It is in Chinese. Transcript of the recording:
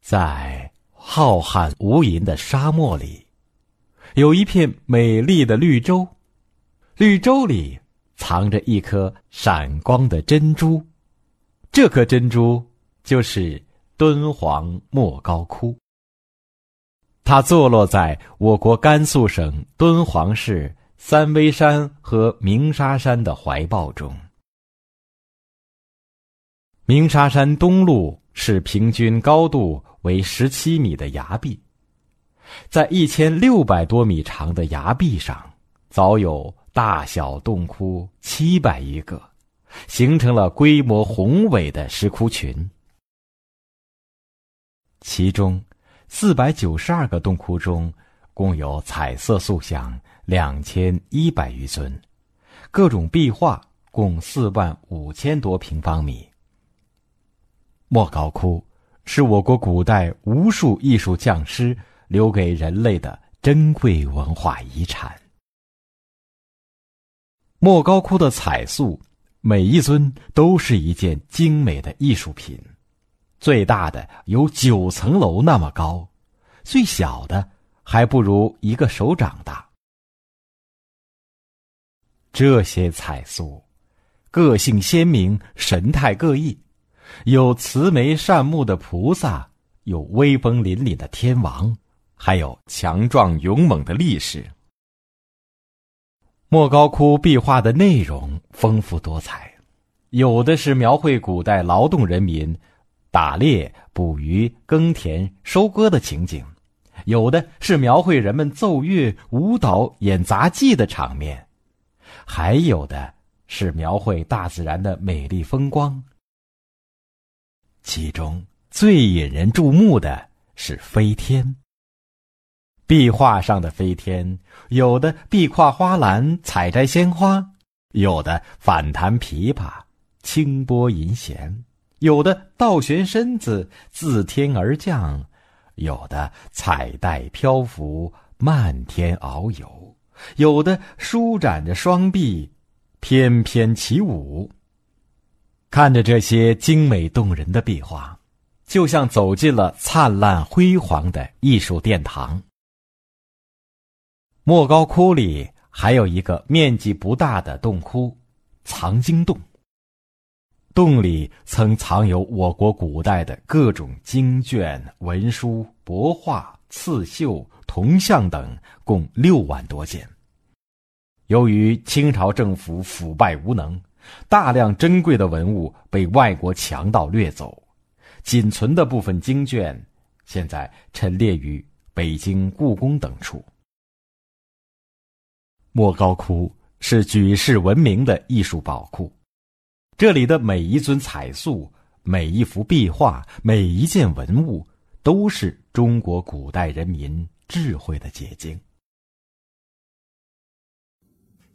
在浩瀚无垠的沙漠里，有一片美丽的绿洲，绿洲里藏着一颗闪光的珍珠，这颗珍珠就是敦煌莫高窟。它坐落在我国甘肃省敦煌市三危山和鸣沙山的怀抱中。鸣沙山东麓是平均高度为十七米的崖壁，在一千六百多米长的崖壁上，早有大小洞窟七百余个，形成了规模宏伟的石窟群。其中，四百九十二个洞窟中，共有彩色塑像两千一百余尊，各种壁画共四万五千多平方米。莫高窟是我国古代无数艺术匠师留给人类的珍贵文化遗产。莫高窟的彩塑，每一尊都是一件精美的艺术品，最大的有九层楼那么高，最小的还不如一个手掌大。这些彩塑，个性鲜明，神态各异。有慈眉善目的菩萨，有威风凛凛的天王，还有强壮勇猛的力士。莫高窟壁画的内容丰富多彩，有的是描绘古代劳动人民打猎、捕鱼、耕田、收割的情景，有的是描绘人们奏乐、舞蹈、演杂技的场面，还有的是描绘大自然的美丽风光。其中最引人注目的是飞天。壁画上的飞天，有的壁跨花篮采摘鲜花，有的反弹琵琶轻拨银弦，有的倒悬身子自天而降，有的彩带漂浮漫天遨游，有的舒展着双臂翩翩起舞。看着这些精美动人的壁画，就像走进了灿烂辉煌的艺术殿堂。莫高窟里还有一个面积不大的洞窟——藏经洞。洞里曾藏有我国古代的各种经卷、文书、帛画、刺绣、铜像等，共六万多件。由于清朝政府腐败无能。大量珍贵的文物被外国强盗掠走，仅存的部分经卷，现在陈列于北京故宫等处。莫高窟是举世闻名的艺术宝库，这里的每一尊彩塑、每一幅壁画、每一件文物，都是中国古代人民智慧的结晶。